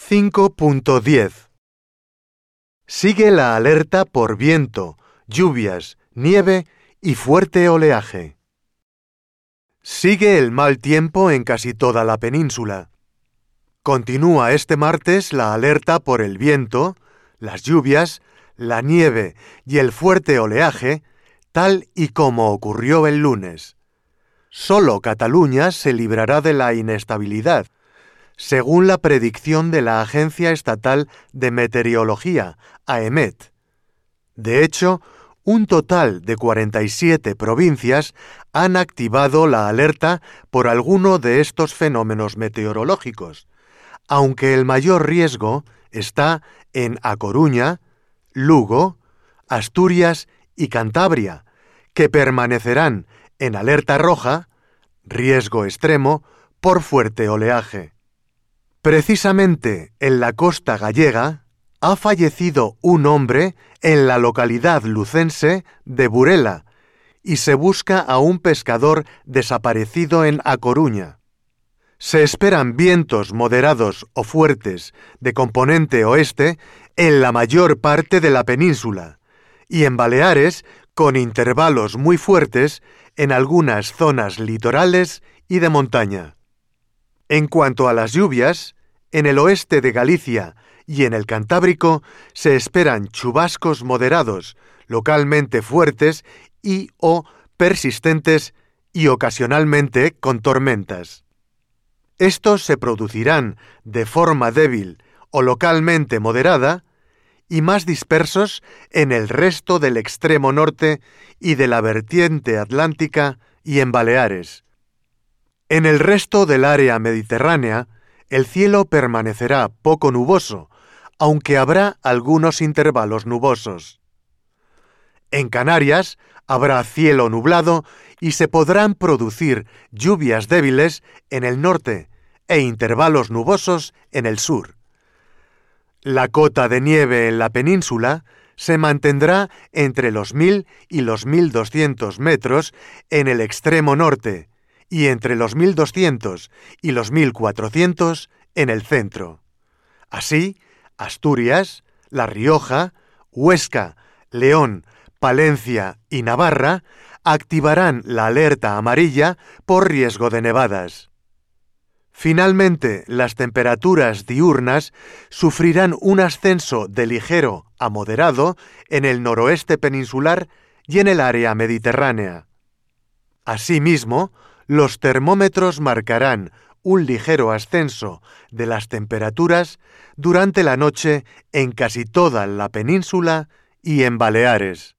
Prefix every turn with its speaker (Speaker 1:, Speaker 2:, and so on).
Speaker 1: 5.10 Sigue la alerta por viento, lluvias, nieve y fuerte oleaje. Sigue el mal tiempo en casi toda la península. Continúa este martes la alerta por el viento, las lluvias, la nieve y el fuerte oleaje, tal y como ocurrió el lunes. Solo Cataluña se librará de la inestabilidad, según la predicción de la Agencia Estatal de Meteorología, AEMET. De hecho, un total de 47 provincias han activado la alerta por alguno de estos fenómenos meteorológicos, aunque el mayor riesgo está en A Coruña, Lugo, Asturias y Cantabria, que permanecerán en alerta roja, riesgo extremo, por fuerte oleaje. Precisamente en la costa gallega ha fallecido un hombre en la localidad lucense de Burela y se busca a un pescador desaparecido en A Coruña. Se esperan vientos moderados o fuertes de componente oeste en la mayor parte de la península y en Baleares con intervalos muy fuertes en algunas zonas litorales y de montaña. En cuanto a las lluvias, en el oeste de Galicia y en el Cantábrico se esperan chubascos moderados, localmente fuertes y o persistentes y ocasionalmente con tormentas. Estos se producirán de forma débil o localmente moderada y más dispersos en el resto del extremo norte y de la vertiente atlántica y en Baleares. En el resto del área mediterránea, el cielo permanecerá poco nuboso, aunque habrá algunos intervalos nubosos. En Canarias habrá cielo nublado y se podrán producir lluvias débiles en el norte e intervalos nubosos en el sur. La cota de nieve en la península se mantendrá entre los 1000 y los 1200 metros en el extremo norte y entre los 1200 y los 1400 en el centro. Así, Asturias, La Rioja, Huesca, León, Palencia y Navarra activarán la alerta amarilla por riesgo de nevadas. Finalmente, las temperaturas diurnas sufrirán un ascenso de ligero a moderado en el noroeste peninsular y en el área mediterránea. Asimismo, los termómetros marcarán un ligero ascenso de las temperaturas durante la noche en casi toda la península y en Baleares.